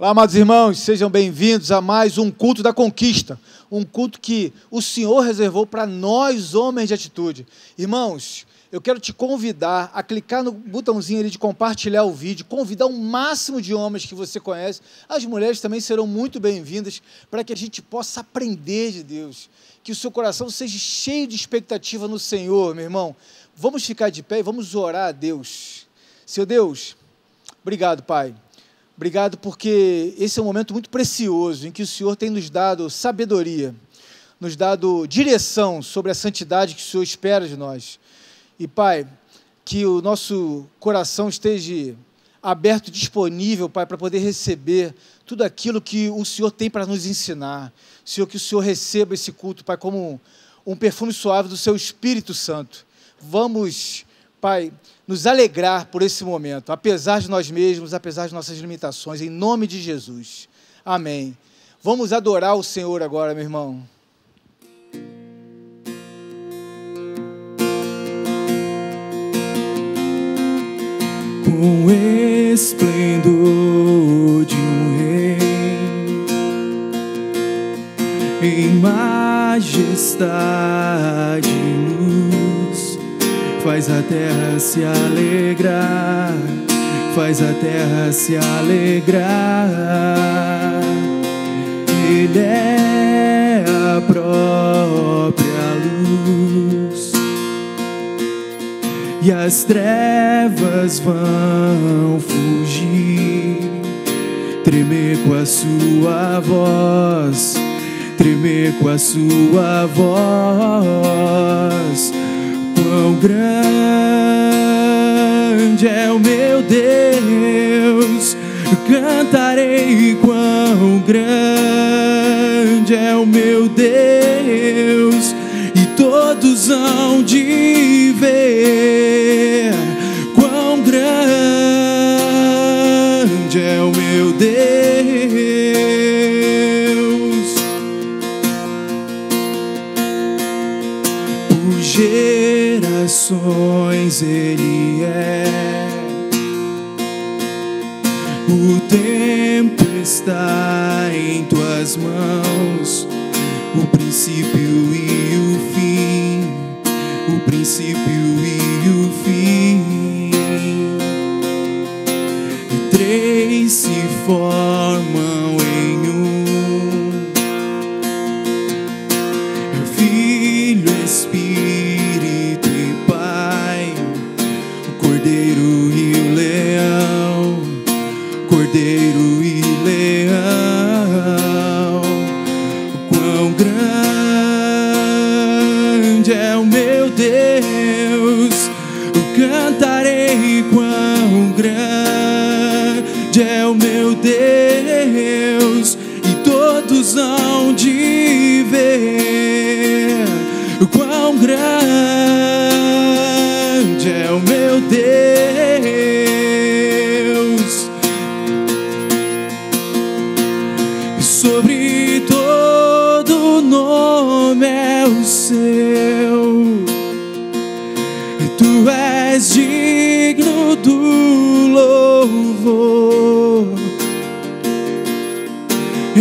Olá, amados irmãos, sejam bem-vindos a mais um culto da conquista, um culto que o Senhor reservou para nós, homens de atitude. Irmãos, eu quero te convidar a clicar no botãozinho ali de compartilhar o vídeo, convidar o máximo de homens que você conhece. As mulheres também serão muito bem-vindas para que a gente possa aprender de Deus, que o seu coração seja cheio de expectativa no Senhor, meu irmão. Vamos ficar de pé e vamos orar a Deus. Seu Deus, obrigado, Pai Obrigado porque esse é um momento muito precioso em que o Senhor tem nos dado sabedoria, nos dado direção sobre a santidade que o Senhor espera de nós. E, Pai, que o nosso coração esteja aberto disponível, Pai, para poder receber tudo aquilo que o Senhor tem para nos ensinar. Senhor, que o Senhor receba esse culto, Pai, como um perfume suave do Seu Espírito Santo. Vamos, Pai, nos alegrar por esse momento, apesar de nós mesmos, apesar de nossas limitações, em nome de Jesus. Amém. Vamos adorar o Senhor agora, meu irmão. Com o esplendor de um rei em majestade Faz a terra se alegrar, faz a terra se alegrar. Ele é a própria luz, e as trevas vão fugir, tremer com a sua voz, tremer com a sua voz grande é o meu Deus, cantarei quão grande é o meu Deus, e todos hão de ver quão grande é o meu Deus. Está em tuas mãos, o princípio e o fim, o princípio e Grande é o meu Deus, eu cantarei quão grande é o meu Deus,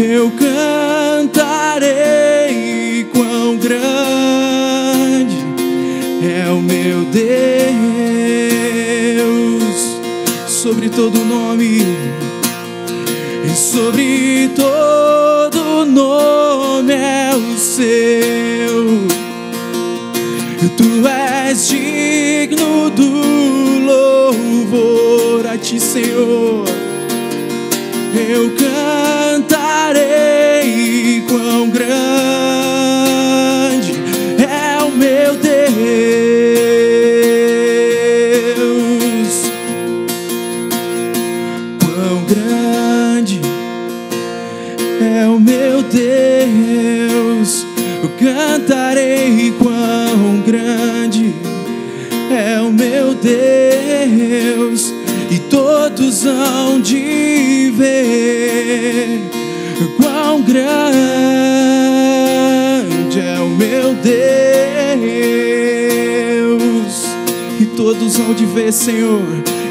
Eu cantarei quão grande é o meu Deus sobre todo nome e sobre todo nome é o seu Tu és digno do louvor a ti, Senhor. Eu cantarei quão grande é o meu Deus. Quão grande é o meu Deus. Eu cantarei quão grande é o meu Deus, e todos hão de ver quão grande é o meu Deus, e todos hão de ver, Senhor,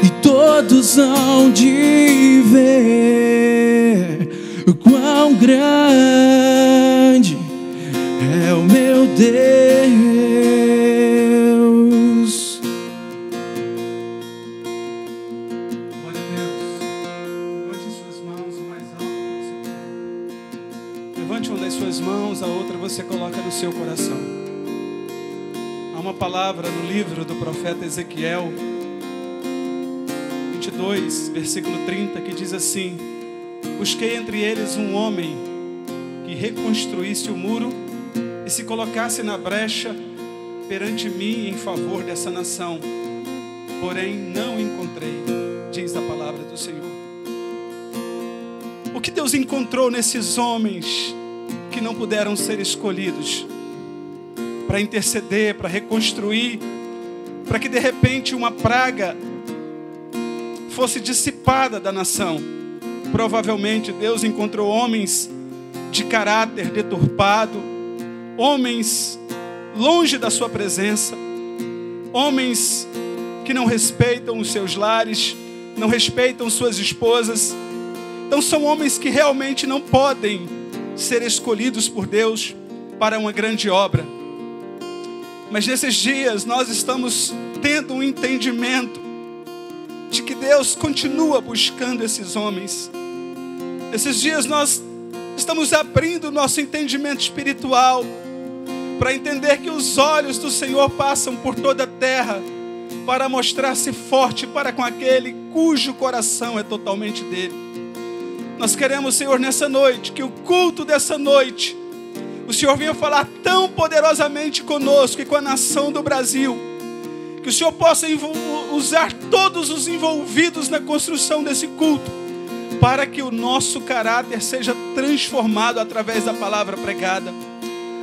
e todos hão de ver o quão grande é o meu Deus. Palavra no livro do profeta Ezequiel, 22, versículo 30, que diz assim: Busquei entre eles um homem que reconstruísse o muro e se colocasse na brecha perante mim em favor dessa nação. Porém, não encontrei, diz a palavra do Senhor. O que Deus encontrou nesses homens que não puderam ser escolhidos para interceder, para reconstruir, para que de repente uma praga fosse dissipada da nação? Provavelmente Deus encontrou homens de caráter deturpado, homens longe da sua presença, homens que não respeitam os seus lares, não respeitam suas esposas. Então são homens que realmente não podem ser escolhidos por Deus para uma grande obra. Mas nesses dias nós estamos tendo um entendimento de que Deus continua buscando esses homens. Esses dias nós estamos abrindo nosso entendimento espiritual para entender que os olhos do Senhor passam por toda a terra para mostrar-se forte para com aquele cujo coração é totalmente dele. Nós queremos, Senhor, nessa noite, que o culto dessa noite, o Senhor venha falar tão poderosamente conosco e com a nação do Brasil, que o Senhor possa usar todos os envolvidos na construção desse culto, para que o nosso caráter seja transformado através da palavra pregada.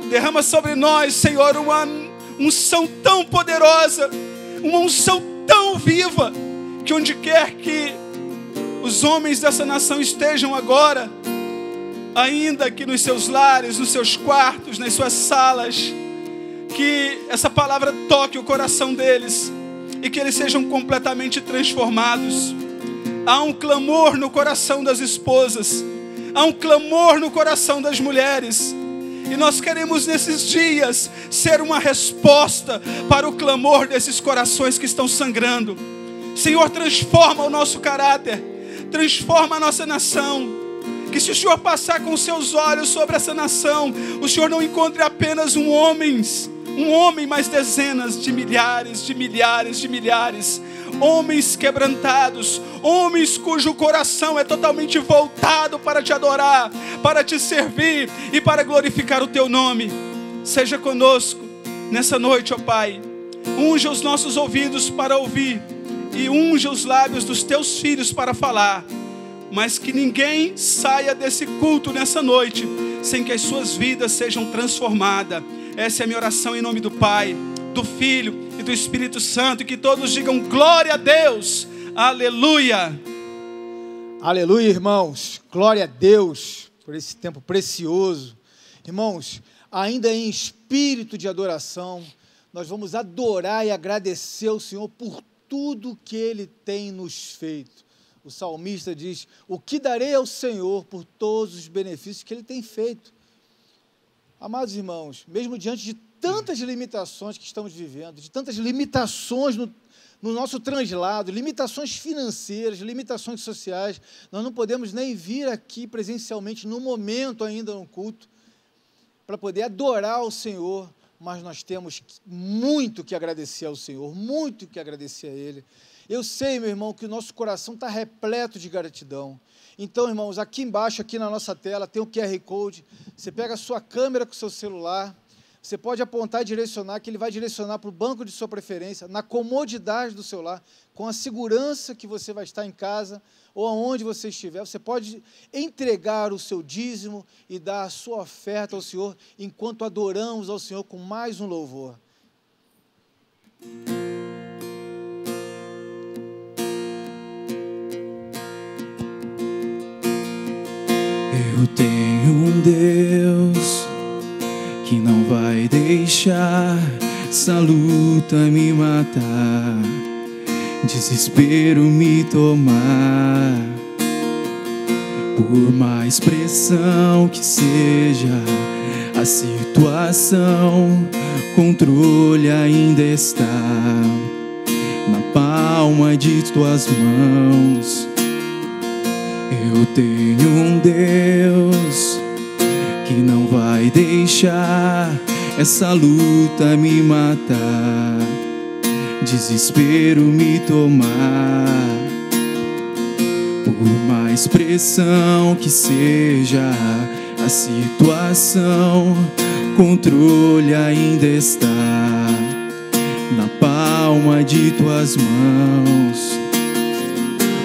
Derrama sobre nós, Senhor, uma unção tão poderosa uma unção tão viva que onde quer que os homens dessa nação estejam agora, ainda que nos seus lares, nos seus quartos, nas suas salas, que essa palavra toque o coração deles e que eles sejam completamente transformados. Há um clamor no coração das esposas, há um clamor no coração das mulheres e nós queremos nesses dias ser uma resposta para o clamor desses corações que estão sangrando. Senhor, transforma o nosso caráter, transforma a nossa nação. Que se o Senhor passar com seus olhos sobre essa nação, o Senhor não encontre apenas um homens, um homem, mas dezenas de milhares, de milhares, de milhares homens quebrantados, homens cujo coração é totalmente voltado para te adorar, para te servir e para glorificar o teu nome. Seja conosco nessa noite, ó Pai. Unja os nossos ouvidos para ouvir e unja os lábios dos teus filhos para falar. Mas que ninguém saia desse culto nessa noite sem que as suas vidas sejam transformadas. Essa é a minha oração em nome do Pai, do Filho e do Espírito Santo, e que todos digam glória a Deus, aleluia. Aleluia, irmãos, glória a Deus por esse tempo precioso. Irmãos, ainda em espírito de adoração, nós vamos adorar e agradecer ao Senhor por tudo que Ele tem nos feito. O salmista diz: O que darei ao Senhor por todos os benefícios que Ele tem feito? Amados irmãos, mesmo diante de tantas limitações que estamos vivendo, de tantas limitações no, no nosso translado, limitações financeiras, limitações sociais, nós não podemos nem vir aqui presencialmente no momento ainda no culto para poder adorar o Senhor, mas nós temos muito que agradecer ao Senhor, muito que agradecer a Ele. Eu sei, meu irmão, que o nosso coração está repleto de gratidão. Então, irmãos, aqui embaixo, aqui na nossa tela, tem o QR Code. Você pega a sua câmera com o seu celular, você pode apontar e direcionar, que ele vai direcionar para o banco de sua preferência, na comodidade do seu lar, com a segurança que você vai estar em casa ou aonde você estiver. Você pode entregar o seu dízimo e dar a sua oferta ao Senhor, enquanto adoramos ao Senhor com mais um louvor. Tenho um Deus que não vai deixar essa luta me matar, desespero me tomar. Por mais pressão que seja a situação, controle ainda está na palma de tuas mãos. Eu tenho um Deus que não vai deixar essa luta me matar, desespero me tomar. Por mais pressão que seja a situação, controle ainda está na palma de tuas mãos.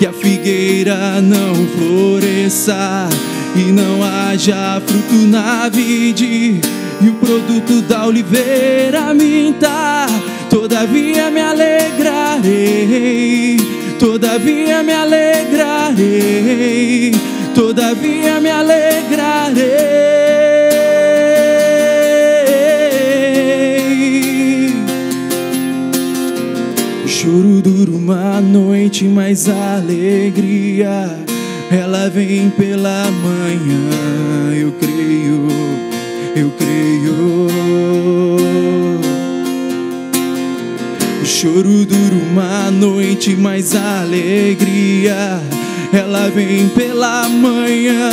Que a figueira não floresça e não haja fruto na vide e o produto da oliveira minta, todavia me alegrarei Todavia me alegrarei, todavia me alegrarei. O choro dura uma noite, mas a alegria ela vem pela manhã. Eu creio, eu creio. choro dura uma noite, mas a alegria ela vem pela manhã.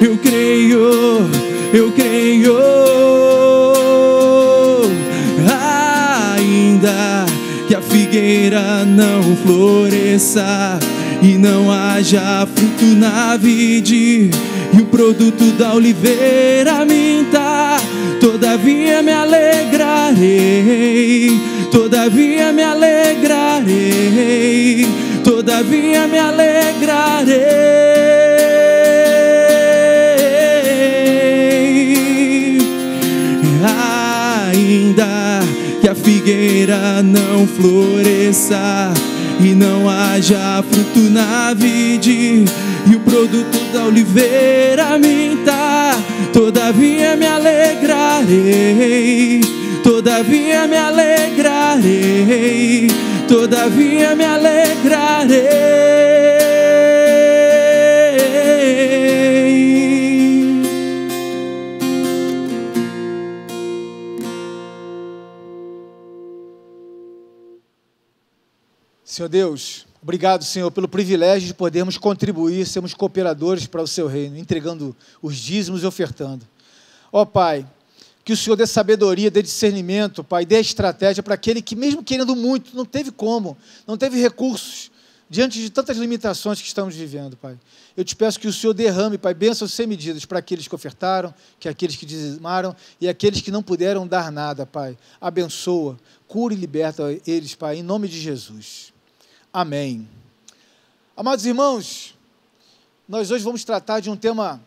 Eu creio, eu creio. Figueira não floresça e não haja fruto na vide e o produto da oliveira minta, todavia me alegrarei Todavia me alegrarei, todavia me alegrarei. Não floresça e não haja fruto na vide e o produto da oliveira minta, todavia me alegrarei todavia me alegrarei, todavia me alegrarei. Senhor Deus, obrigado, Senhor, pelo privilégio de podermos contribuir, sermos cooperadores para o seu reino, entregando os dízimos e ofertando. Ó Pai, que o Senhor dê sabedoria, dê discernimento, Pai, dê estratégia para aquele que, mesmo querendo muito, não teve como, não teve recursos, diante de tantas limitações que estamos vivendo, Pai. Eu te peço que o Senhor derrame, Pai, bênçãos sem medidas para aqueles que ofertaram, que aqueles que dizimaram e aqueles que não puderam dar nada, Pai. Abençoa, cura e liberta eles, Pai, em nome de Jesus. Amém. Amados irmãos, nós hoje vamos tratar de um tema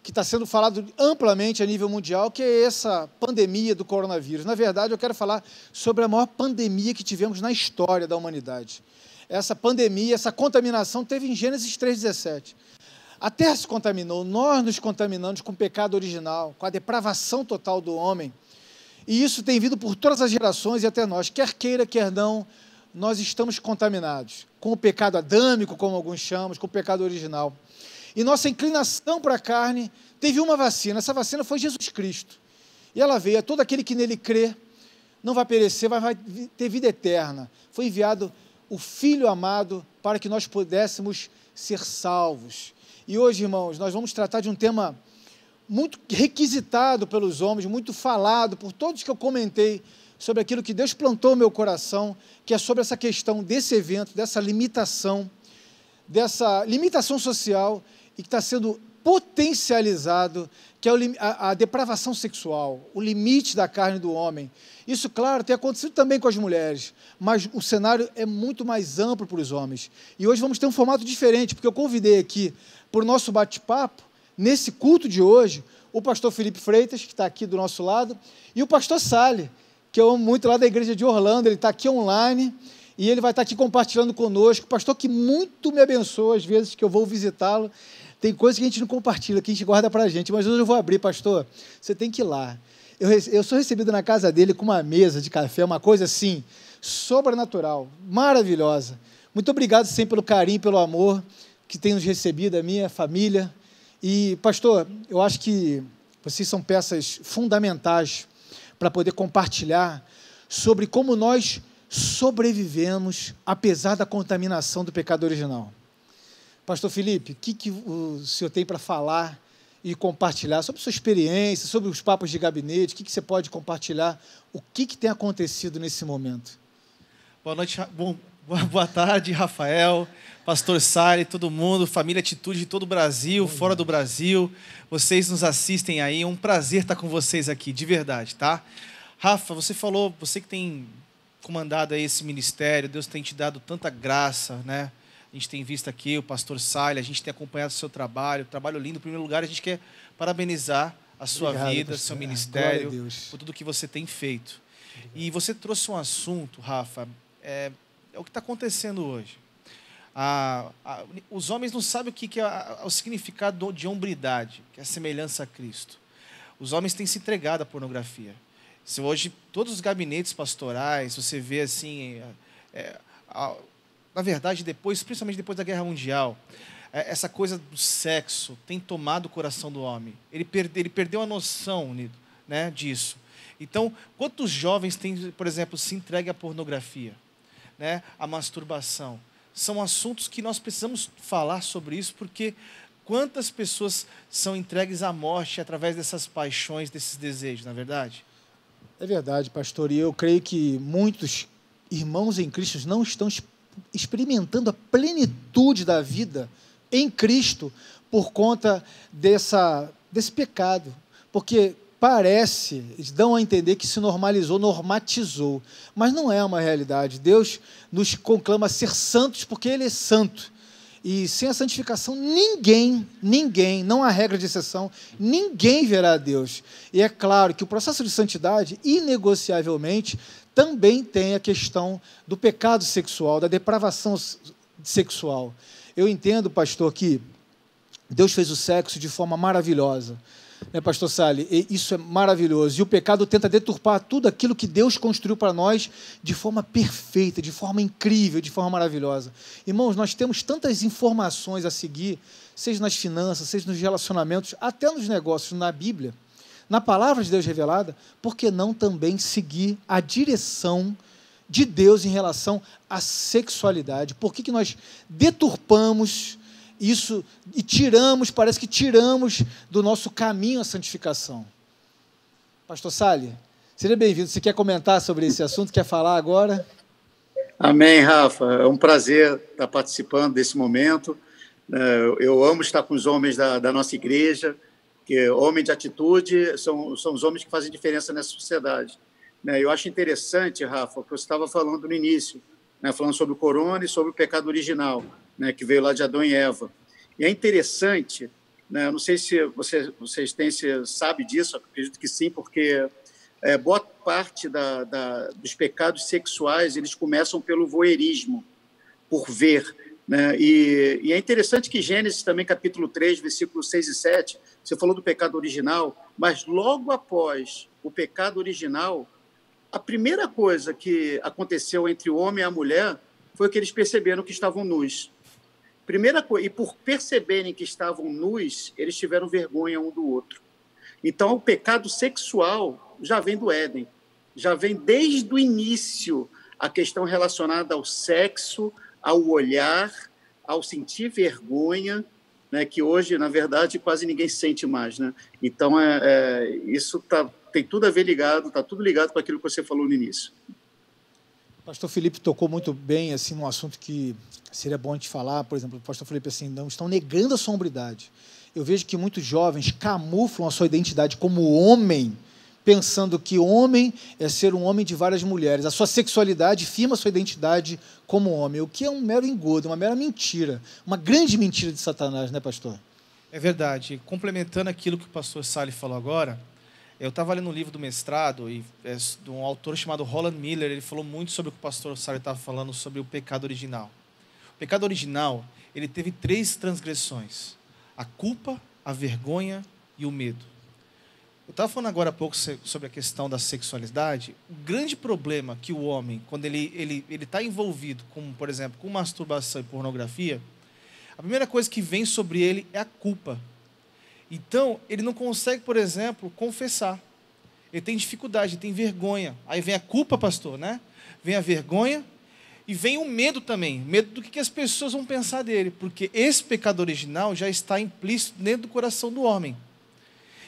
que está sendo falado amplamente a nível mundial, que é essa pandemia do coronavírus. Na verdade, eu quero falar sobre a maior pandemia que tivemos na história da humanidade. Essa pandemia, essa contaminação teve em Gênesis 3,17. A terra se contaminou, nós nos contaminamos com o pecado original, com a depravação total do homem. E isso tem vindo por todas as gerações e até nós, quer queira, quer não, nós estamos contaminados com o pecado adâmico, como alguns chamam, com o pecado original. E nossa inclinação para a carne teve uma vacina. Essa vacina foi Jesus Cristo. E ela veio a todo aquele que nele crê, não vai perecer, vai ter vida eterna. Foi enviado o Filho amado para que nós pudéssemos ser salvos. E hoje, irmãos, nós vamos tratar de um tema muito requisitado pelos homens, muito falado por todos que eu comentei sobre aquilo que Deus plantou no meu coração, que é sobre essa questão desse evento, dessa limitação, dessa limitação social e que está sendo potencializado, que é a, depravação sexual, o limite da carne do homem. Isso, claro, tem acontecido também com as mulheres, mas o cenário é muito mais amplo para os homens. E hoje vamos ter um formato diferente, porque eu convidei aqui para o nosso bate-papo nesse culto de hoje, o pastor Felipe Freitas, que está aqui do nosso lado, e o pastor Sale, que eu amo muito lá da igreja de Orlando, ele está aqui online e ele vai estar tá aqui compartilhando conosco. Pastor que muito me abençoa às vezes que eu vou visitá-lo. Tem coisas que a gente não compartilha, que a gente guarda para a gente, mas hoje eu vou abrir, pastor. Você tem que ir lá. Eu, eu sou recebido na casa dele com uma mesa de café, uma coisa assim, sobrenatural, maravilhosa. Muito obrigado sempre pelo carinho, pelo amor que tem nos recebido, a minha família. E, pastor, eu acho que vocês são peças fundamentais para poder compartilhar sobre como nós sobrevivemos apesar da contaminação do pecado original. Pastor Felipe, o que, que o senhor tem para falar e compartilhar sobre sua experiência, sobre os papos de gabinete, o que, que você pode compartilhar, o que, que tem acontecido nesse momento? Boa noite, bom, boa tarde, Rafael, Pastor Sari, todo mundo, família Atitude de todo o Brasil, fora do Brasil, vocês nos assistem aí, é um prazer estar com vocês aqui, de verdade, tá? Rafa, você falou, você que tem comandado aí esse ministério, Deus tem te dado tanta graça, né? A gente tem visto aqui o pastor Salha, a gente tem acompanhado o seu trabalho, trabalho lindo. Em primeiro lugar, a gente quer parabenizar a sua Obrigado, vida, pastor. seu ministério, por tudo que você tem feito. Obrigado. E você trouxe um assunto, Rafa, é, é o que está acontecendo hoje. A, a, os homens não sabem o que, que é a, o significado de hombridade, que é a semelhança a Cristo. Os homens têm se entregado à pornografia. Se hoje todos os gabinetes pastorais, você vê assim, é, a, na verdade, depois, principalmente depois da Guerra Mundial, é, essa coisa do sexo tem tomado o coração do homem. Ele, perde, ele perdeu a noção né, disso. Então, quantos jovens têm, por exemplo, se entregue à pornografia, né, à masturbação? São assuntos que nós precisamos falar sobre isso, porque quantas pessoas são entregues à morte através dessas paixões, desses desejos, na é verdade? É verdade, pastor. E eu creio que muitos irmãos em Cristo não estão experimentando a plenitude da vida em Cristo por conta dessa, desse pecado. Porque parece, dão a entender que se normalizou, normatizou. Mas não é uma realidade. Deus nos conclama ser santos porque Ele é santo. E sem a santificação, ninguém, ninguém, não há regra de exceção, ninguém verá a Deus. E é claro que o processo de santidade, inegociavelmente, também tem a questão do pecado sexual, da depravação sexual. Eu entendo, pastor, que Deus fez o sexo de forma maravilhosa. Né, pastor Sali? Isso é maravilhoso. E o pecado tenta deturpar tudo aquilo que Deus construiu para nós de forma perfeita, de forma incrível, de forma maravilhosa. Irmãos, nós temos tantas informações a seguir, seja nas finanças, seja nos relacionamentos, até nos negócios, na Bíblia na palavra de Deus revelada, por que não também seguir a direção de Deus em relação à sexualidade? Por que, que nós deturpamos isso e tiramos, parece que tiramos do nosso caminho a santificação? Pastor Sali, seja bem-vindo. Você quer comentar sobre esse assunto? Quer falar agora? Amém, Rafa. É um prazer estar participando desse momento. É, eu amo estar com os homens da, da nossa igreja que homem de atitude são, são os homens que fazem diferença nessa sociedade. Né? Eu acho interessante, Rafa, o que você estava falando no início, né? falando sobre o corona e sobre o pecado original, né? que veio lá de Adão e Eva. E é interessante, né? não sei se vocês, vocês têm, se sabe disso, acredito que sim, porque é, boa parte da, da, dos pecados sexuais eles começam pelo voyeurismo, por ver. Né? E, e, é interessante que Gênesis também, capítulo 3, versículos 6 e 7, você falou do pecado original, mas logo após o pecado original, a primeira coisa que aconteceu entre o homem e a mulher foi que eles perceberam que estavam nus. Primeira coisa, e por perceberem que estavam nus, eles tiveram vergonha um do outro. Então, o pecado sexual já vem do Éden, já vem desde o início a questão relacionada ao sexo, ao olhar, ao sentir vergonha, né, que hoje, na verdade, quase ninguém sente mais. Né? Então, é, é isso tá, tem tudo a ver ligado, está tudo ligado com aquilo que você falou no início. pastor Felipe tocou muito bem assim num assunto que seria bom a gente falar, por exemplo, o pastor Felipe assim, não estão negando a sombridade. Eu vejo que muitos jovens camuflam a sua identidade como homem pensando que homem é ser um homem de várias mulheres. A sua sexualidade firma a sua identidade como homem, o que é um mero engodo, uma mera mentira, uma grande mentira de Satanás, né, pastor? É verdade. Complementando aquilo que o pastor Sally falou agora, eu estava lendo um livro do mestrado e é de um autor chamado Roland Miller. Ele falou muito sobre o que o pastor Sally estava falando sobre o pecado original. O pecado original ele teve três transgressões: a culpa, a vergonha e o medo. Eu estava falando agora há pouco sobre a questão da sexualidade. O grande problema que o homem, quando ele ele ele está envolvido com, por exemplo, com masturbação e pornografia, a primeira coisa que vem sobre ele é a culpa. Então, ele não consegue, por exemplo, confessar. Ele tem dificuldade, ele tem vergonha. Aí vem a culpa, pastor, né? Vem a vergonha e vem o medo também. Medo do que as pessoas vão pensar dele. Porque esse pecado original já está implícito dentro do coração do homem.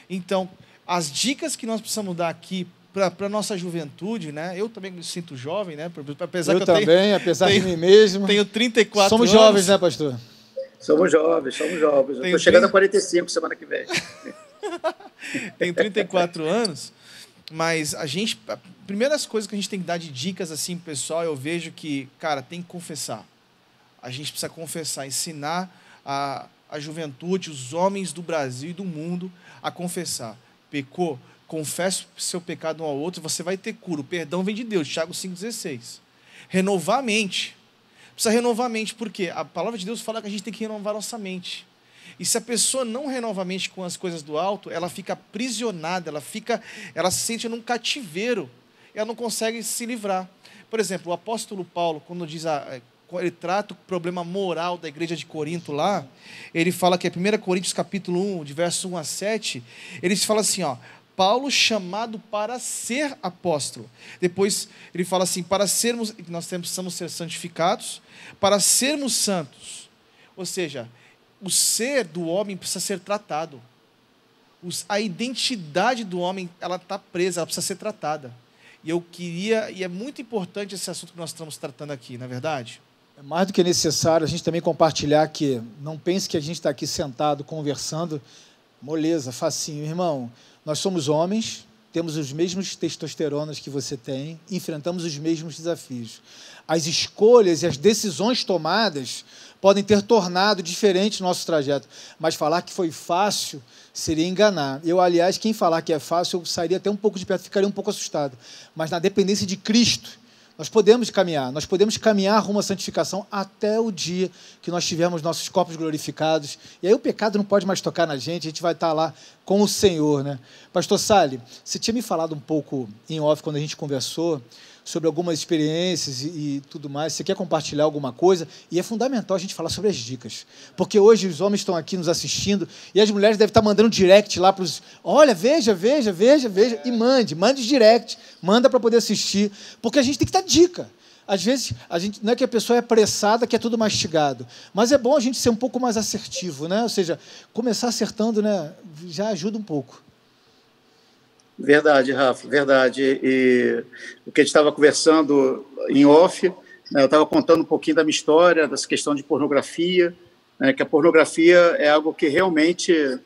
Então, as dicas que nós precisamos dar aqui para a nossa juventude, né? Eu também me sinto jovem, né? Apesar eu que eu também, tenho, apesar tenho, de mim mesmo. Tenho 34 Somos anos. jovens, né, pastor? Somos jovens, somos jovens. Estou chegando 30... a 45 semana que vem. Tenho 34 anos, mas a gente. A primeiras coisas que a gente tem que dar de dicas assim, pessoal, eu vejo que, cara, tem que confessar. A gente precisa confessar, ensinar a, a juventude, os homens do Brasil e do mundo a confessar. Pecou, confesse o seu pecado um ao outro, você vai ter cura. O perdão vem de Deus, Tiago 5,16. Renovar a mente Precisa renovar a mente, porque a palavra de Deus fala que a gente tem que renovar nossa mente. E se a pessoa não renova a mente com as coisas do alto, ela fica aprisionada, ela fica, ela se sente num cativeiro, ela não consegue se livrar. Por exemplo, o apóstolo Paulo, quando diz a, é, ele trata o problema moral da igreja de Corinto lá, ele fala que é 1 Coríntios capítulo 1, de verso 1 a 7, ele fala assim, ó, Paulo chamado para ser apóstolo. Depois ele fala assim: para sermos, nós precisamos ser santificados, para sermos santos. Ou seja, o ser do homem precisa ser tratado. a identidade do homem ela está presa, ela precisa ser tratada. E eu queria, e é muito importante esse assunto que nós estamos tratando aqui, na é verdade. É mais do que necessário a gente também compartilhar que não pense que a gente está aqui sentado conversando, moleza, facinho, irmão. Nós somos homens, temos os mesmos testosteronas que você tem, enfrentamos os mesmos desafios. As escolhas e as decisões tomadas podem ter tornado diferente o nosso trajeto, mas falar que foi fácil seria enganar. Eu, aliás, quem falar que é fácil, eu sairia até um pouco de perto, ficaria um pouco assustado. Mas na dependência de Cristo, nós podemos caminhar, nós podemos caminhar rumo à santificação até o dia que nós tivermos nossos corpos glorificados. E aí o pecado não pode mais tocar na gente, a gente vai estar lá com o Senhor. Né? Pastor Sali, você tinha me falado um pouco em off quando a gente conversou sobre algumas experiências e, e, tudo mais. Você quer compartilhar alguma coisa? E é fundamental a gente falar sobre as dicas. Porque hoje os homens estão aqui nos assistindo e as mulheres devem estar mandando direct lá para os. Olha, veja, veja, veja, veja. E mande, mande direct, manda para poder assistir. Porque a gente tem que dar dica. Às vezes, a gente, não é que a pessoa é apressada, que é tudo mastigado. Mas é bom a gente ser um pouco mais assertivo, né? Ou seja, começar acertando né, já ajuda um pouco. Verdade, Rafa, verdade. E o que a gente estava conversando em off, né, eu estava contando um pouquinho da minha história, dessa questão de pornografia, né, que a pornografia é algo que realmente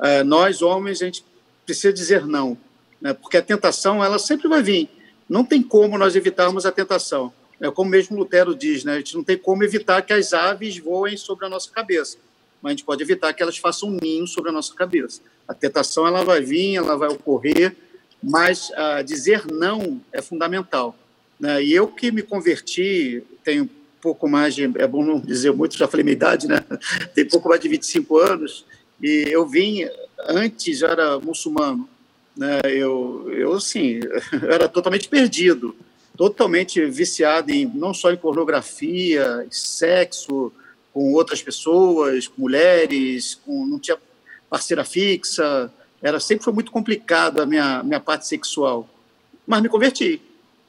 é, nós, homens, a gente precisa dizer não, né, porque a tentação ela sempre vai vir. Não tem como nós evitarmos a tentação. É como mesmo Lutero diz, né, a gente não tem como evitar que as aves voem sobre a nossa cabeça, mas a gente pode evitar que elas façam um ninho sobre a nossa cabeça. A tentação ela vai vir, ela vai ocorrer, mas uh, dizer não é fundamental. Né? E eu que me converti, tenho pouco mais de, é bom não dizer muito, já falei minha idade, né? Tem pouco mais de 25 anos, e eu vim, antes já era muçulmano, né? Eu, eu assim, era totalmente perdido, totalmente viciado em, não só em pornografia, sexo, com outras pessoas, com mulheres, com, não tinha parceira fixa, era sempre foi muito complicado a minha minha parte sexual, mas me converti.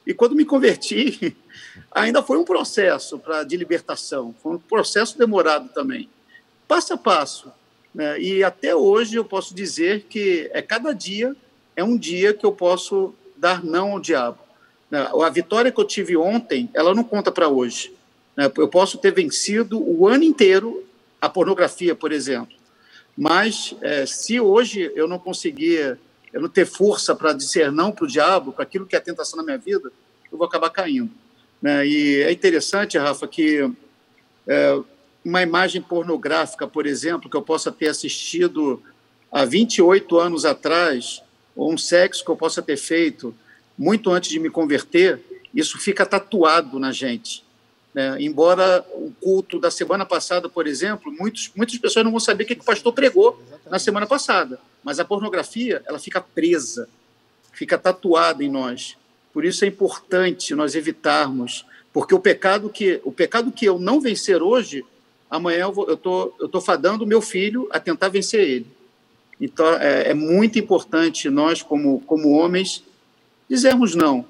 E quando me converti, ainda foi um processo para de libertação, foi um processo demorado também, passo a passo. Né? E até hoje eu posso dizer que é cada dia é um dia que eu posso dar não ao diabo. Né? A vitória que eu tive ontem, ela não conta para hoje. Né? Eu posso ter vencido o ano inteiro a pornografia, por exemplo. Mas é, se hoje eu não conseguir, eu não ter força para dizer não para o diabo, para aquilo que é tentação na minha vida, eu vou acabar caindo. Né? E é interessante, Rafa, que é, uma imagem pornográfica, por exemplo, que eu possa ter assistido há 28 anos atrás, ou um sexo que eu possa ter feito muito antes de me converter, isso fica tatuado na gente. Né? Embora o culto da semana passada, por exemplo, muitos, muitas pessoas não vão saber o que o pastor pregou na semana passada, mas a pornografia ela fica presa, fica tatuada em nós. Por isso é importante nós evitarmos, porque o pecado que o pecado que eu não vencer hoje, amanhã eu estou eu tô fadando o meu filho a tentar vencer ele. Então é, é muito importante nós como como homens dizermos não.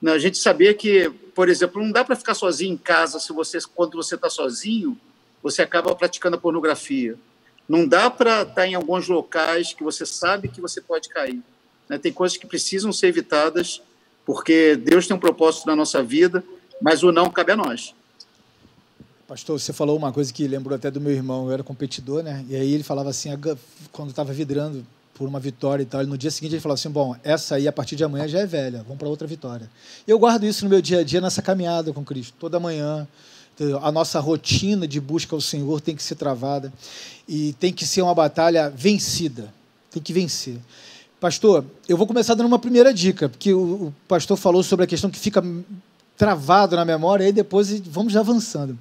Né? A gente saber que por exemplo, não dá para ficar sozinho em casa se você, quando você está sozinho, você acaba praticando a pornografia. Não dá para estar tá em alguns locais que você sabe que você pode cair. Né? Tem coisas que precisam ser evitadas, porque Deus tem um propósito na nossa vida, mas o não cabe a nós. Pastor, você falou uma coisa que lembrou até do meu irmão. Eu era competidor, né? E aí ele falava assim, quando estava vidrando, por uma vitória e tal. E no dia seguinte ele falou assim: bom, essa aí a partir de amanhã já é velha, vamos para outra vitória. Eu guardo isso no meu dia a dia, nessa caminhada com Cristo. Toda manhã, a nossa rotina de busca ao Senhor tem que ser travada e tem que ser uma batalha vencida. Tem que vencer. Pastor, eu vou começar dando uma primeira dica, porque o pastor falou sobre a questão que fica travado na memória, e depois vamos avançando.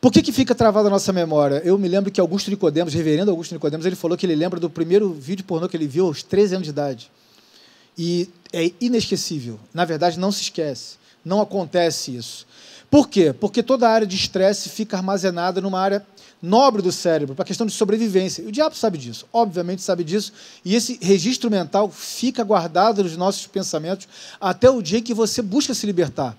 Por que, que fica travada a nossa memória? Eu me lembro que Augusto Nicodemos, reverendo Augusto Nicodemos, ele falou que ele lembra do primeiro vídeo pornô que ele viu aos 13 anos de idade. E é inesquecível. Na verdade, não se esquece. Não acontece isso. Por quê? Porque toda a área de estresse fica armazenada numa área nobre do cérebro, para a questão de sobrevivência. O diabo sabe disso, obviamente sabe disso, e esse registro mental fica guardado nos nossos pensamentos até o dia em que você busca se libertar.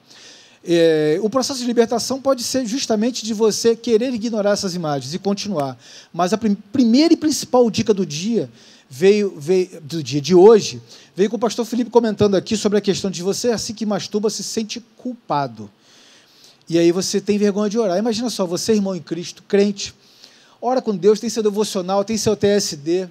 É, o processo de libertação pode ser justamente de você querer ignorar essas imagens e continuar. Mas a prim primeira e principal dica do dia veio, veio do dia de hoje veio com o pastor Felipe comentando aqui sobre a questão de você assim que masturba se sente culpado. E aí você tem vergonha de orar. Imagina só, você irmão em Cristo, crente, ora com Deus, tem seu devocional, tem seu TSD,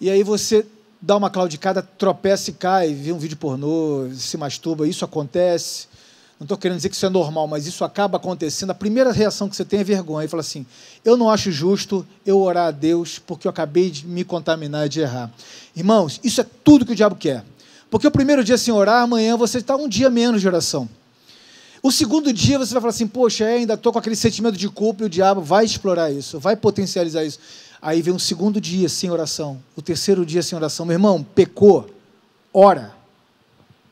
e aí você dá uma claudicada, tropeça e cai, vê um vídeo pornô, se masturba, isso acontece não estou querendo dizer que isso é normal, mas isso acaba acontecendo. A primeira reação que você tem é vergonha. E fala assim: eu não acho justo eu orar a Deus porque eu acabei de me contaminar e de errar. Irmãos, isso é tudo que o diabo quer. Porque o primeiro dia sem orar, amanhã você está um dia menos de oração. O segundo dia você vai falar assim: poxa, é, ainda estou com aquele sentimento de culpa e o diabo vai explorar isso, vai potencializar isso. Aí vem um segundo dia sem oração, o terceiro dia sem oração. Meu irmão, pecou, ora.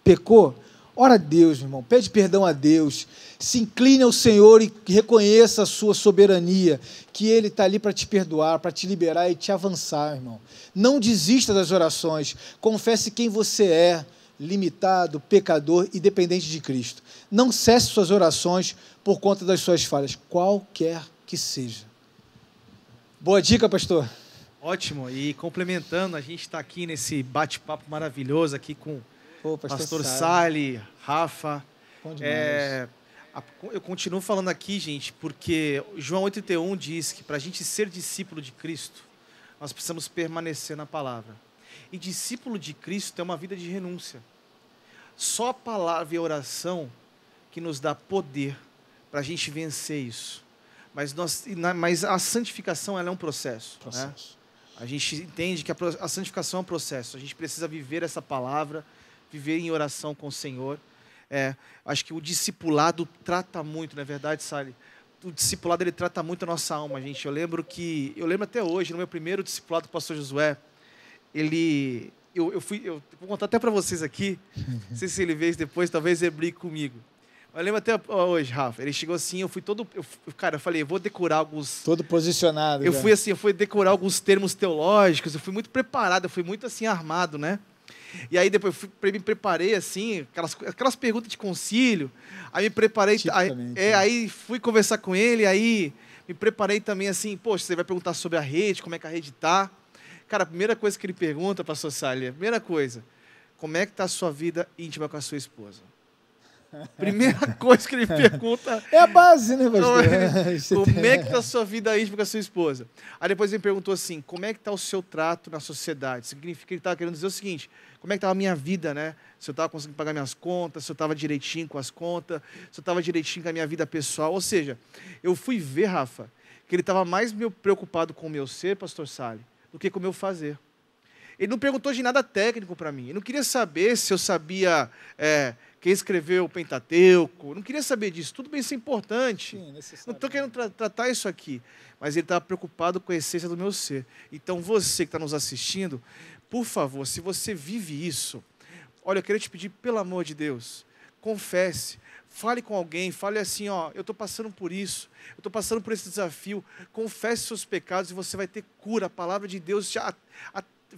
Pecou, Ora a Deus, meu irmão, pede perdão a Deus, se incline ao Senhor e reconheça a sua soberania, que Ele está ali para te perdoar, para te liberar e te avançar, irmão. Não desista das orações, confesse quem você é, limitado, pecador e dependente de Cristo. Não cesse suas orações por conta das suas falhas, qualquer que seja. Boa dica, pastor. Ótimo, e complementando, a gente está aqui nesse bate-papo maravilhoso aqui com Pô, pastor, pastor Sali, Rafa. É, eu continuo falando aqui, gente, porque João 8,31 diz que para a gente ser discípulo de Cristo, nós precisamos permanecer na palavra. E discípulo de Cristo é uma vida de renúncia. Só a palavra e a oração que nos dá poder para a gente vencer isso. Mas, nós, mas a santificação ela é um processo. Né? processo. Né? A gente entende que a, a santificação é um processo. A gente precisa viver essa palavra viver em oração com o Senhor. É, acho que o discipulado trata muito, não é verdade, Sally? O discipulado ele trata muito a nossa alma, gente. Eu lembro que, eu lembro até hoje, no meu primeiro discipulado com o pastor Josué, ele, eu, eu fui, eu vou contar até para vocês aqui, não sei se ele vê depois, talvez ele brigue comigo. Eu lembro até hoje, Rafa, ele chegou assim, eu fui todo, eu, cara, eu falei, eu vou decorar alguns... Todo posicionado. Eu já. fui assim, eu fui decorar alguns termos teológicos, eu fui muito preparado, eu fui muito assim armado, né? E aí depois fui, me preparei assim, aquelas, aquelas perguntas de concílio. Aí me preparei. Aí, é, né? aí fui conversar com ele, aí me preparei também assim, poxa, você vai perguntar sobre a rede, como é que a rede está. Cara, a primeira coisa que ele pergunta, pastor Salles, a primeira coisa, como é que está a sua vida íntima com a sua esposa? Primeira coisa que ele pergunta. É a base, né, pastor? como é que está a sua vida íntima com a sua esposa? Aí depois ele perguntou assim: como é que está o seu trato na sociedade? Significa que ele estava querendo dizer o seguinte: como é que estava a minha vida, né? Se eu estava conseguindo pagar minhas contas, se eu estava direitinho com as contas, se eu estava direitinho com a minha vida pessoal. Ou seja, eu fui ver, Rafa, que ele estava mais preocupado com o meu ser, pastor Sale, do que com o meu fazer. Ele não perguntou de nada técnico para mim. Ele não queria saber se eu sabia é, quem escreveu o Pentateuco. Não queria saber disso. Tudo bem, isso é importante. Sim, não estou querendo tra tratar isso aqui. Mas ele estava preocupado com a essência do meu ser. Então, você que está nos assistindo, por favor, se você vive isso, olha, eu queria te pedir, pelo amor de Deus, confesse. Fale com alguém, fale assim, ó, eu estou passando por isso, eu estou passando por esse desafio. Confesse seus pecados e você vai ter cura. A palavra de Deus já,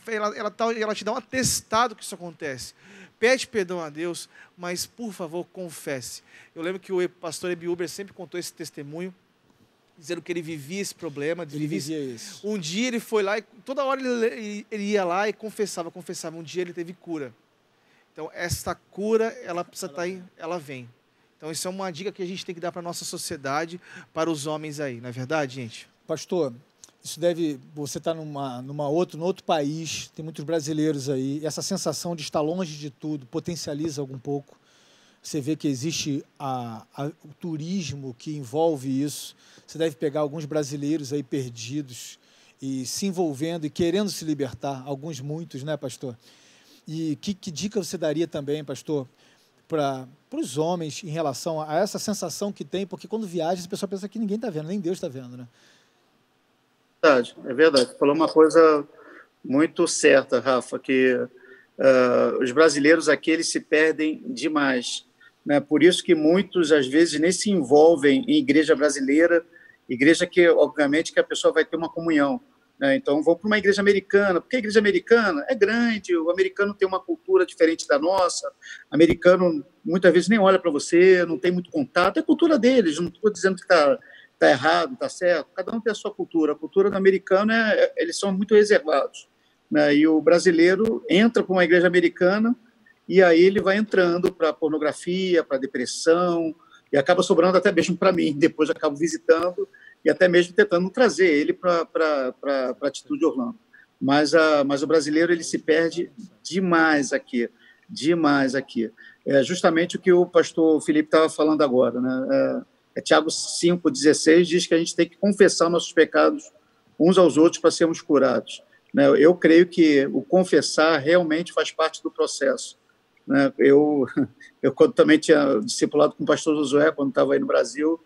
ela, ela, tá, ela te dá um atestado que isso acontece pede perdão a Deus, mas por favor, confesse. Eu lembro que o pastor Ebi sempre contou esse testemunho, dizendo que ele vivia esse problema. Ele vivia isso. Um dia ele foi lá e toda hora ele, ele ia lá e confessava, confessava. Um dia ele teve cura. Então, essa cura, ela precisa estar tá aí, ela vem. Então, isso é uma dica que a gente tem que dar para a nossa sociedade, para os homens aí, não é verdade, gente? Pastor, isso deve. Você está numa, numa outro, num outro país, tem muitos brasileiros aí, essa sensação de estar longe de tudo potencializa algum pouco. Você vê que existe a, a, o turismo que envolve isso. Você deve pegar alguns brasileiros aí perdidos e se envolvendo e querendo se libertar, alguns muitos, né, pastor? E que, que dica você daria também, pastor, para os homens em relação a essa sensação que tem? Porque quando viaja, a pessoa pensa que ninguém está vendo, nem Deus está vendo, né? Verdade, é verdade. Falou uma coisa muito certa, Rafa, que uh, os brasileiros aqui eles se perdem demais. Né? Por isso que muitos, às vezes, nem se envolvem em igreja brasileira, igreja que, obviamente, que a pessoa vai ter uma comunhão. Né? Então, vão para uma igreja americana. Porque a igreja americana é grande, o americano tem uma cultura diferente da nossa, o americano muitas vezes nem olha para você, não tem muito contato, é a cultura deles, não estou dizendo que está está errado, está certo. Cada um tem a sua cultura. A cultura do americano é, é, eles são muito reservados, né? E o brasileiro entra para uma igreja americana e aí ele vai entrando para pornografia, para depressão e acaba sobrando até mesmo para mim. Depois acabo visitando e até mesmo tentando trazer ele para a atitude Orlando. Mas, a, mas o brasileiro ele se perde demais aqui, demais aqui. É justamente o que o pastor Felipe estava falando agora, né? É, é, Tiago 5,16 diz que a gente tem que confessar nossos pecados uns aos outros para sermos curados. Né? Eu creio que o confessar realmente faz parte do processo. Né? Eu, eu quando também tinha discipulado com o pastor Josué, quando estava aí no Brasil,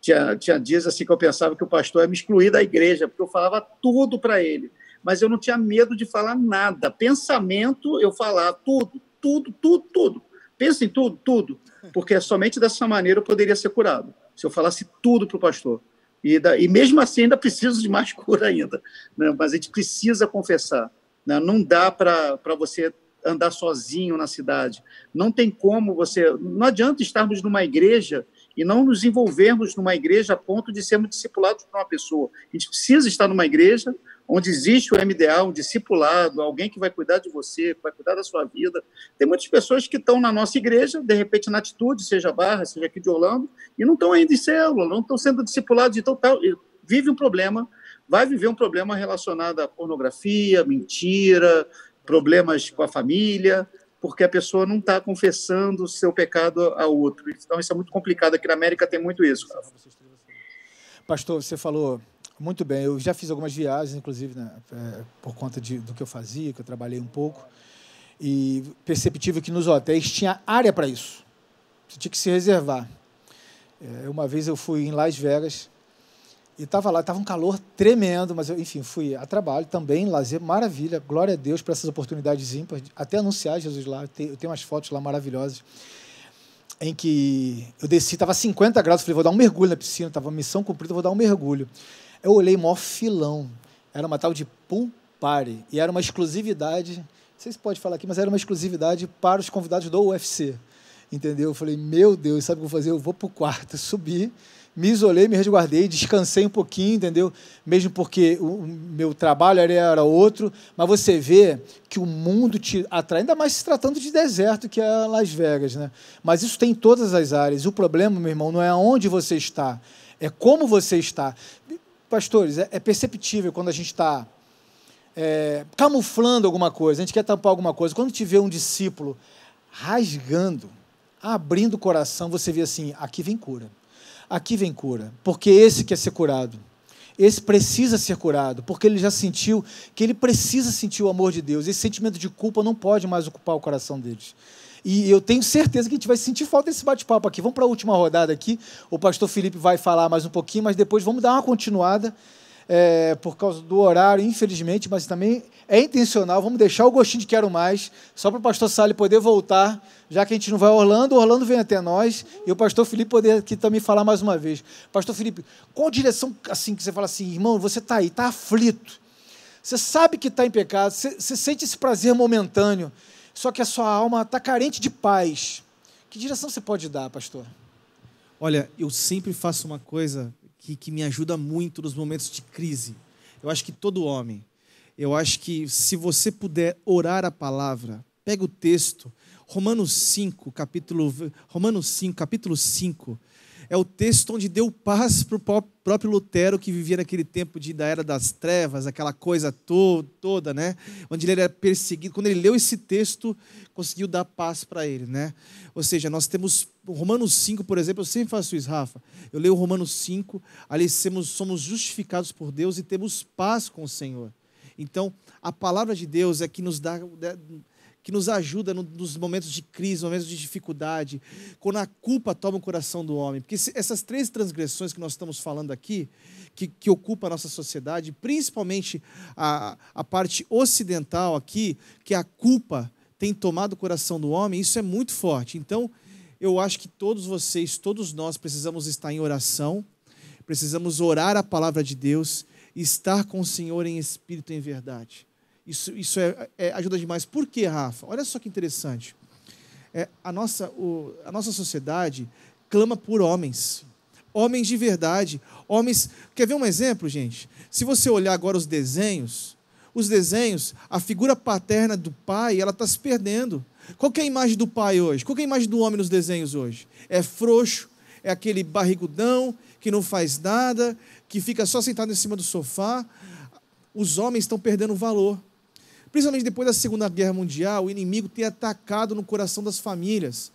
tinha, tinha dias assim que eu pensava que o pastor ia me excluir da igreja, porque eu falava tudo para ele. Mas eu não tinha medo de falar nada. Pensamento, eu falava tudo, tudo, tudo, tudo. Pensa em tudo, tudo. Porque somente dessa maneira eu poderia ser curado se eu falasse tudo para o pastor. E, da, e mesmo assim ainda preciso de mais cura ainda. Né? Mas a gente precisa confessar. Né? Não dá para você andar sozinho na cidade. Não tem como você. Não adianta estarmos numa igreja e não nos envolvermos numa igreja a ponto de sermos discipulados por uma pessoa. A gente precisa estar numa igreja onde existe o MDA, um discipulado, alguém que vai cuidar de você, que vai cuidar da sua vida. Tem muitas pessoas que estão na nossa igreja, de repente na atitude, seja Barra, seja aqui de Orlando, e não estão ainda em célula, não estão sendo discipulados, então tal, vive um problema, vai viver um problema relacionado à pornografia, mentira, problemas com a família, porque a pessoa não está confessando o seu pecado a outro. Então, isso é muito complicado. Aqui na América tem muito isso. Pastor, você falou muito bem. Eu já fiz algumas viagens, inclusive, né, é, por conta de, do que eu fazia, que eu trabalhei um pouco. E perceptível que nos hotéis tinha área para isso. Você tinha que se reservar. É, uma vez eu fui em Las Vegas e estava lá, estava um calor tremendo, mas eu, enfim, fui a trabalho também, lazer, maravilha, glória a Deus por essas oportunidades ímpares, até anunciar Jesus lá, eu tenho umas fotos lá maravilhosas, em que eu desci, estava 50 graus, falei, vou dar um mergulho na piscina, estava missão cumprida, vou dar um mergulho. Eu olhei maior filão, era uma tal de Pool Party, e era uma exclusividade, não sei se pode falar aqui, mas era uma exclusividade para os convidados do UFC, entendeu? Eu falei, meu Deus, sabe o que eu vou fazer? Eu vou para o quarto, subir, me isolei, me resguardei, descansei um pouquinho, entendeu? Mesmo porque o meu trabalho era outro, mas você vê que o mundo te atrai, ainda mais se tratando de deserto, que é Las Vegas, né? Mas isso tem em todas as áreas. O problema, meu irmão, não é onde você está, é como você está. Pastores, é, é perceptível quando a gente está é, camuflando alguma coisa, a gente quer tampar alguma coisa. Quando vê um discípulo rasgando, abrindo o coração, você vê assim: aqui vem cura aqui vem cura, porque esse quer ser curado. esse precisa ser curado, porque ele já sentiu que ele precisa sentir o amor de Deus. Esse sentimento de culpa não pode mais ocupar o coração deles. E eu tenho certeza que a gente vai sentir falta desse bate-papo aqui. Vamos para a última rodada aqui. O pastor Felipe vai falar mais um pouquinho, mas depois vamos dar uma continuada é, por causa do horário, infelizmente, mas também é intencional. Vamos deixar o gostinho de quero mais, só para o pastor Sali poder voltar, já que a gente não vai Orlando, Orlando vem até nós, e o pastor Felipe poder aqui também falar mais uma vez. Pastor Felipe, qual direção assim que você fala assim, irmão, você está aí, está aflito, você sabe que está em pecado, você, você sente esse prazer momentâneo, só que a sua alma está carente de paz. Que direção você pode dar, pastor? Olha, eu sempre faço uma coisa que, que me ajuda muito nos momentos de crise. Eu acho que todo homem, eu acho que se você puder orar a palavra, pega o texto, Romanos 5, capítulo, Romanos 5, capítulo 5, é o texto onde deu paz para o próprio Lutero, que vivia naquele tempo de, da era das trevas, aquela coisa to, toda, né? onde ele era perseguido. Quando ele leu esse texto, conseguiu dar paz para ele. Né? Ou seja, nós temos Romanos 5, por exemplo, eu sempre faço isso, Rafa. Eu leio Romanos 5, ali somos, somos justificados por Deus e temos paz com o Senhor. Então, a palavra de Deus é que nos dá que nos ajuda nos momentos de crise, momentos de dificuldade, quando a culpa toma o coração do homem. Porque essas três transgressões que nós estamos falando aqui, que, que ocupa a nossa sociedade, principalmente a, a parte ocidental aqui, que a culpa tem tomado o coração do homem, isso é muito forte. Então, eu acho que todos vocês, todos nós precisamos estar em oração, precisamos orar a palavra de Deus, estar com o Senhor em espírito e em verdade. Isso, isso é, é, ajuda demais. Por quê, Rafa? Olha só que interessante. É, a, nossa, o, a nossa sociedade clama por homens. Homens de verdade. Homens. Quer ver um exemplo, gente? Se você olhar agora os desenhos, os desenhos, a figura paterna do pai, ela está se perdendo. Qual é a imagem do pai hoje? Qual é a imagem do homem nos desenhos hoje? É frouxo, é aquele barrigudão que não faz nada, que fica só sentado em cima do sofá. Os homens estão perdendo valor. Principalmente depois da Segunda Guerra Mundial, o inimigo tem atacado no coração das famílias.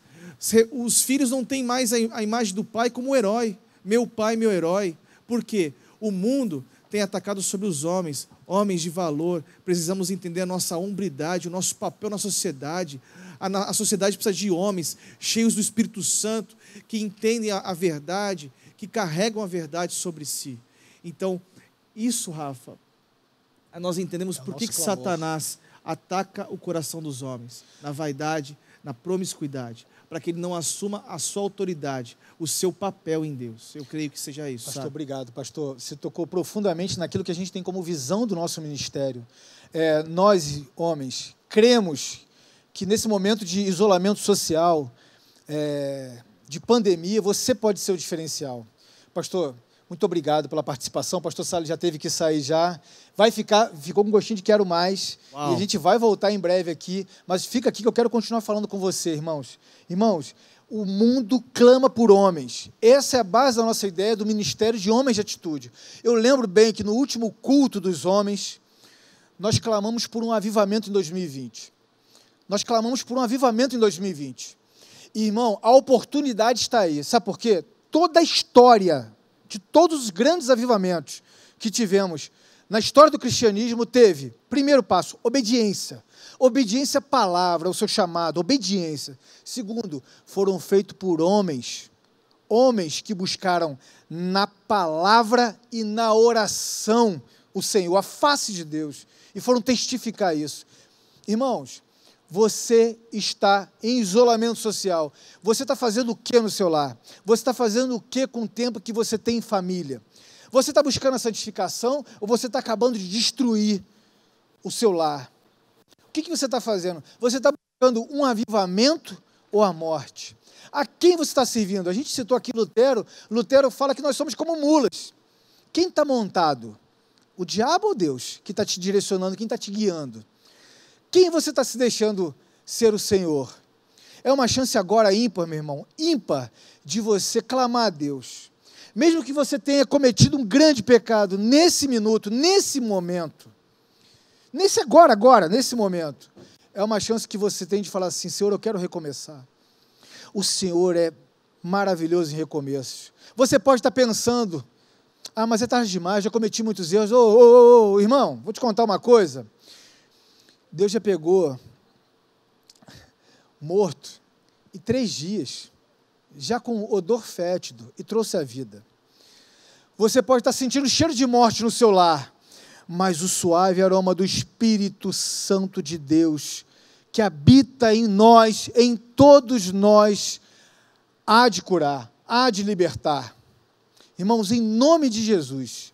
Os filhos não têm mais a imagem do pai como herói. Meu pai, meu herói. Por quê? O mundo tem atacado sobre os homens, homens de valor. Precisamos entender a nossa hombridade, o nosso papel na sociedade. A, sociedade precisa de homens cheios do Espírito Santo, que entendem a, verdade, que carregam a verdade sobre si. Então, isso, Rafa, nós entendemos é por que, que Satanás ataca o coração dos homens na vaidade, na promiscuidade, para que ele não assuma a sua autoridade, o seu papel em Deus. Eu creio que seja isso. Pastor, sabe? obrigado, pastor. Você tocou profundamente naquilo que a gente tem como visão do nosso ministério. É, nós, homens, cremos que nesse momento de isolamento social, é, de pandemia, você pode ser o diferencial. Pastor, muito obrigado pela participação. O pastor Salles já teve que sair já. Vai ficar, ficou com um gostinho de quero mais. Uau. E a gente vai voltar em breve aqui. Mas fica aqui que eu quero continuar falando com você, irmãos. Irmãos, o mundo clama por homens. Essa é a base da nossa ideia do Ministério de Homens de Atitude. Eu lembro bem que no último culto dos homens, nós clamamos por um avivamento em 2020. Nós clamamos por um avivamento em 2020. E, irmão, a oportunidade está aí. Sabe por quê? Toda a história de todos os grandes avivamentos que tivemos na história do cristianismo, teve, primeiro passo, obediência. Obediência à palavra, ao seu chamado, obediência. Segundo, foram feitos por homens, homens que buscaram na palavra e na oração o Senhor, a face de Deus, e foram testificar isso. Irmãos, você está em isolamento social. Você está fazendo o que no seu lar? Você está fazendo o que com o tempo que você tem em família? Você está buscando a santificação ou você está acabando de destruir o seu lar? O que, que você está fazendo? Você está buscando um avivamento ou a morte? A quem você está servindo? A gente citou aqui Lutero. Lutero fala que nós somos como mulas. Quem está montado? O diabo ou Deus que está te direcionando, quem está te guiando? Quem você está se deixando ser o Senhor? É uma chance agora ímpar, meu irmão, ímpar, de você clamar a Deus. Mesmo que você tenha cometido um grande pecado nesse minuto, nesse momento, nesse agora, agora, nesse momento, é uma chance que você tem de falar assim: Senhor, eu quero recomeçar. O Senhor é maravilhoso em recomeços. Você pode estar pensando, Ah, mas é tarde demais, já cometi muitos erros. Ô, ô, ô, irmão, vou te contar uma coisa. Deus já pegou morto em três dias, já com odor fétido, e trouxe a vida. Você pode estar sentindo cheiro de morte no seu lar, mas o suave aroma do Espírito Santo de Deus, que habita em nós, em todos nós, há de curar, há de libertar. Irmãos, em nome de Jesus,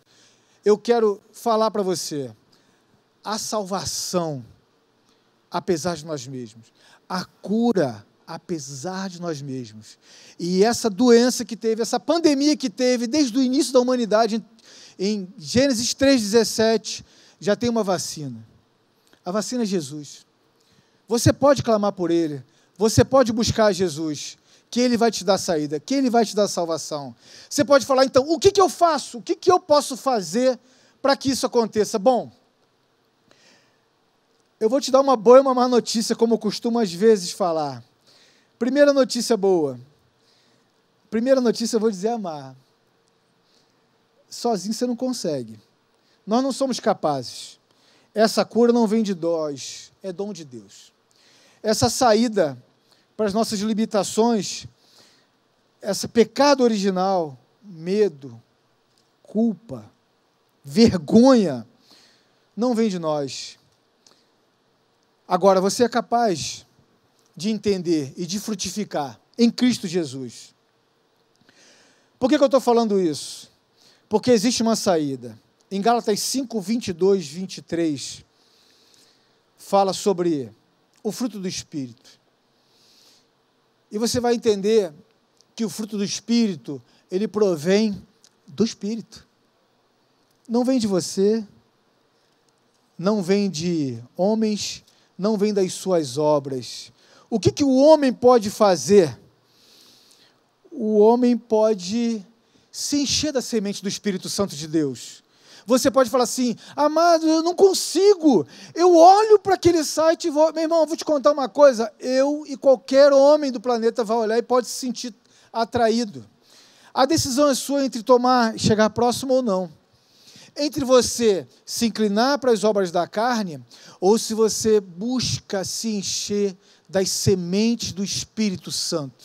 eu quero falar para você: a salvação, apesar de nós mesmos, a cura, apesar de nós mesmos. E essa doença que teve, essa pandemia que teve desde o início da humanidade, em Gênesis 3,17, já tem uma vacina. A vacina é Jesus. Você pode clamar por Ele, você pode buscar Jesus que Ele vai te dar saída, que Ele vai te dar salvação. Você pode falar, então, o que, que eu faço? O que, que eu posso fazer para que isso aconteça? Bom, eu vou te dar uma boa e uma má notícia, como eu costumo às vezes falar. Primeira notícia boa. Primeira notícia eu vou dizer amar. Sozinho você não consegue. Nós não somos capazes. Essa cura não vem de nós, é dom de Deus. Essa saída para as nossas limitações, esse pecado original, medo, culpa, vergonha, não vem de nós. Agora, você é capaz de entender e de frutificar em Cristo Jesus. Por que, que eu estou falando isso? Porque existe uma saída. Em Gálatas 5, 22, 23, fala sobre o fruto do Espírito. E você vai entender que o fruto do Espírito, ele provém do Espírito. Não vem de você, não vem de homens, não vem das suas obras. O que, que o homem pode fazer? O homem pode se encher da semente do Espírito Santo de Deus. Você pode falar assim, amado, eu não consigo. Eu olho para aquele site e vou. Meu irmão, vou te contar uma coisa. Eu e qualquer homem do planeta vai olhar e pode se sentir atraído. A decisão é sua entre tomar, chegar próximo ou não. Entre você se inclinar para as obras da carne, ou se você busca se encher das sementes do Espírito Santo.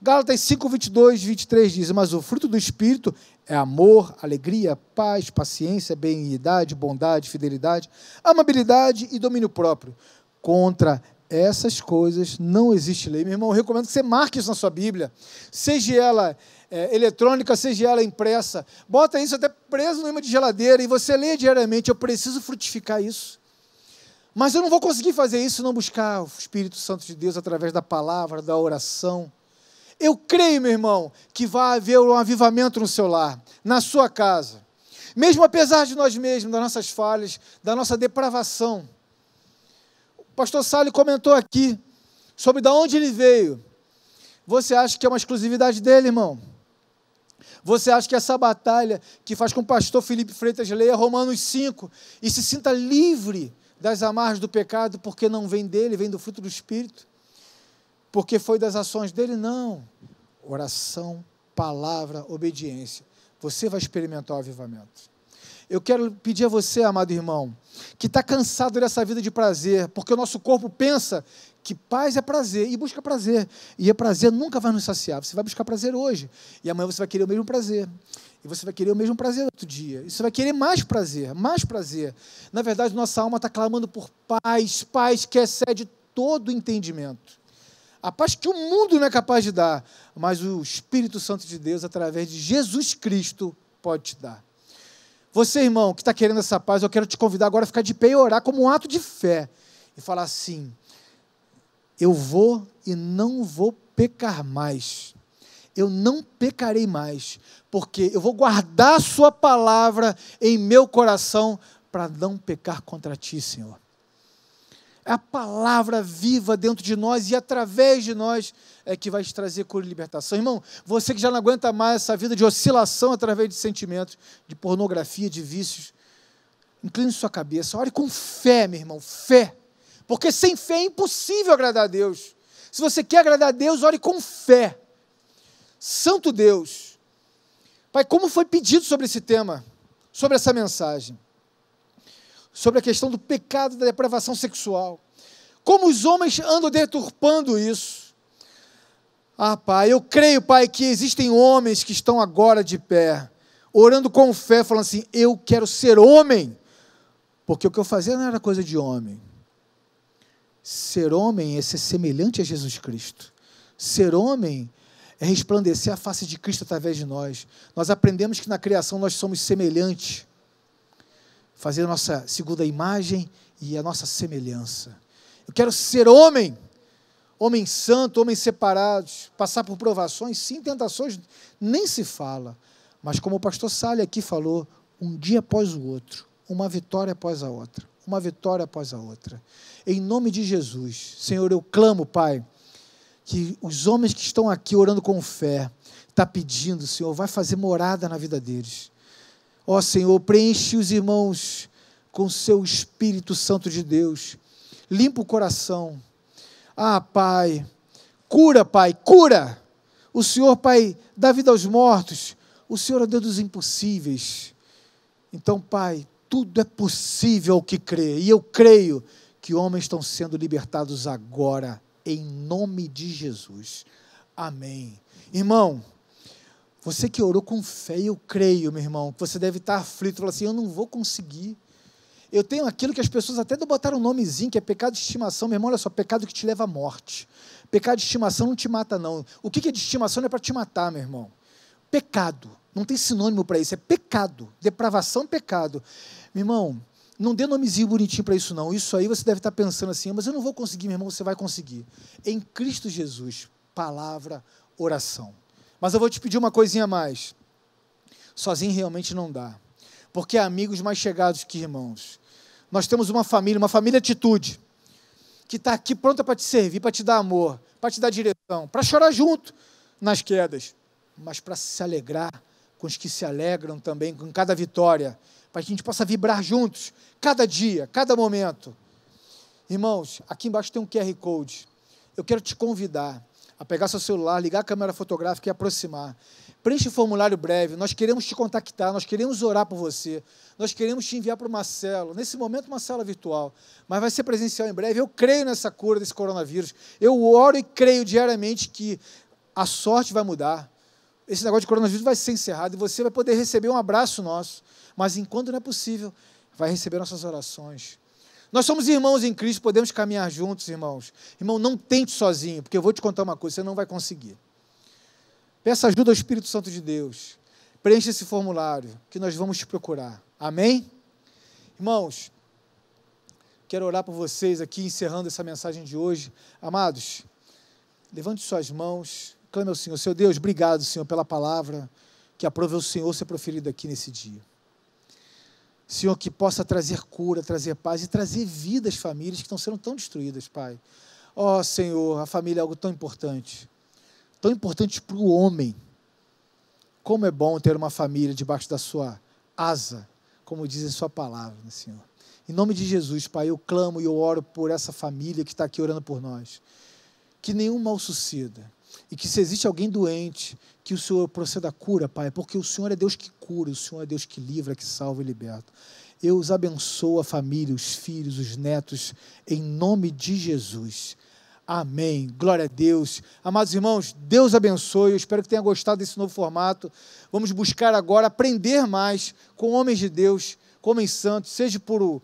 Gálatas 5, 22, 23 diz: Mas o fruto do Espírito é amor, alegria, paz, paciência, benignidade, bondade, fidelidade, amabilidade e domínio próprio. Contra essas coisas não existe lei. Meu irmão, eu recomendo que você marque isso na sua Bíblia, seja ela é, eletrônica, seja ela impressa. Bota isso até preso no imã de geladeira e você lê diariamente. Eu preciso frutificar isso. Mas eu não vou conseguir fazer isso não buscar o Espírito Santo de Deus através da palavra, da oração eu creio, meu irmão, que vai haver um avivamento no seu lar, na sua casa. Mesmo apesar de nós mesmos, das nossas falhas, da nossa depravação. O pastor Sali comentou aqui sobre de onde ele veio. Você acha que é uma exclusividade dele, irmão? Você acha que essa batalha que faz com o pastor Felipe Freitas leia Romanos 5 e se sinta livre das amarras do pecado porque não vem dele, vem do fruto do Espírito? porque foi das ações dele, não. Oração, palavra, obediência. Você vai experimentar o avivamento. Eu quero pedir a você, amado irmão, que está cansado dessa vida de prazer, porque o nosso corpo pensa que paz é prazer e busca prazer. E é prazer nunca vai nos saciar. Você vai buscar prazer hoje. E amanhã você vai querer o mesmo prazer. E você vai querer o mesmo prazer outro dia. E você vai querer mais prazer, mais prazer. Na verdade, nossa alma está clamando por paz, paz que excede todo entendimento. A paz que o mundo não é capaz de dar, mas o Espírito Santo de Deus, através de Jesus Cristo, pode te dar. Você, irmão, que está querendo essa paz, eu quero te convidar agora a ficar de pé e orar como um ato de fé. E falar assim: eu vou e não vou pecar mais. Eu não pecarei mais, porque eu vou guardar a Sua palavra em meu coração para não pecar contra Ti, Senhor a palavra viva dentro de nós e através de nós é que vai te trazer cura e libertação. Irmão, você que já não aguenta mais essa vida de oscilação através de sentimentos, de pornografia, de vícios, incline sua cabeça, ore com fé, meu irmão, fé. Porque sem fé é impossível agradar a Deus. Se você quer agradar a Deus, ore com fé. Santo Deus, Pai, como foi pedido sobre esse tema, sobre essa mensagem, sobre a questão do pecado da depravação sexual. Como os homens andam deturpando isso. Ah, Pai, eu creio, Pai, que existem homens que estão agora de pé, orando com fé, falando assim: Eu quero ser homem, porque o que eu fazia não era coisa de homem. Ser homem é ser semelhante a Jesus Cristo. Ser homem é resplandecer a face de Cristo através de nós. Nós aprendemos que na criação nós somos semelhantes, fazer a nossa segunda imagem e a nossa semelhança. Eu quero ser homem, homem santo, homem separados, passar por provações, sim, tentações, nem se fala. Mas como o pastor Salles aqui falou, um dia após o outro, uma vitória após a outra, uma vitória após a outra. Em nome de Jesus, Senhor, eu clamo, Pai, que os homens que estão aqui orando com fé, está pedindo, Senhor, vai fazer morada na vida deles. Ó Senhor, preenche os irmãos com o seu Espírito Santo de Deus. Limpa o coração. Ah, Pai, cura, Pai, cura. O Senhor, Pai, dá vida aos mortos. O Senhor é Deus dos impossíveis. Então, Pai, tudo é possível ao que crê. E eu creio que homens estão sendo libertados agora em nome de Jesus. Amém. Irmão, você que orou com fé, eu creio, meu irmão, que você deve estar aflito, falando assim: eu não vou conseguir. Eu tenho aquilo que as pessoas até botaram um nomezinho, que é pecado de estimação. Meu irmão, olha só, pecado que te leva à morte. Pecado de estimação não te mata, não. O que é de estimação não é para te matar, meu irmão. Pecado. Não tem sinônimo para isso, é pecado. Depravação, pecado. Meu irmão, não dê nomezinho bonitinho para isso, não. Isso aí você deve estar pensando assim, mas eu não vou conseguir, meu irmão, você vai conseguir. Em Cristo Jesus, palavra, oração. Mas eu vou te pedir uma coisinha a mais. Sozinho realmente não dá. Porque amigos mais chegados que irmãos. Nós temos uma família, uma família atitude, que está aqui pronta para te servir, para te dar amor, para te dar direção, para chorar junto nas quedas, mas para se alegrar com os que se alegram também com cada vitória para que a gente possa vibrar juntos, cada dia, cada momento. Irmãos, aqui embaixo tem um QR Code. Eu quero te convidar a pegar seu celular, ligar a câmera fotográfica e aproximar. Preencha o formulário breve. Nós queremos te contactar, nós queremos orar por você. Nós queremos te enviar para uma célula. Nesse momento, uma célula virtual. Mas vai ser presencial em breve. Eu creio nessa cura desse coronavírus. Eu oro e creio diariamente que a sorte vai mudar. Esse negócio de coronavírus vai ser encerrado e você vai poder receber um abraço nosso. Mas enquanto não é possível, vai receber nossas orações. Nós somos irmãos em Cristo, podemos caminhar juntos, irmãos. Irmão, não tente sozinho, porque eu vou te contar uma coisa, você não vai conseguir. Peça ajuda ao Espírito Santo de Deus. Preencha esse formulário, que nós vamos te procurar. Amém? Irmãos, quero orar por vocês aqui, encerrando essa mensagem de hoje. Amados, levante suas mãos, clame ao Senhor. Seu Deus, obrigado, Senhor, pela palavra que aprove o Senhor ser proferida aqui nesse dia. Senhor, que possa trazer cura, trazer paz e trazer vida às famílias que estão sendo tão destruídas, Pai. Ó oh, Senhor, a família é algo tão importante, tão importante para o homem. Como é bom ter uma família debaixo da sua asa, como diz em Sua palavra, né, Senhor. Em nome de Jesus, Pai, eu clamo e eu oro por essa família que está aqui orando por nós. Que nenhum mal suceda. E que se existe alguém doente, que o Senhor proceda a cura, Pai, porque o Senhor é Deus que cura, o Senhor é Deus que livra, que salva e liberta. Eu os abençoo a família, os filhos, os netos, em nome de Jesus. Amém. Glória a Deus. Amados irmãos, Deus abençoe. Eu espero que tenha gostado desse novo formato. Vamos buscar agora aprender mais com homens de Deus, com homens santos, seja por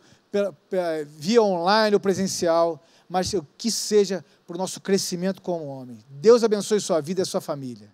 via online ou presencial, mas que seja para o nosso crescimento como homem. Deus abençoe sua vida e sua família.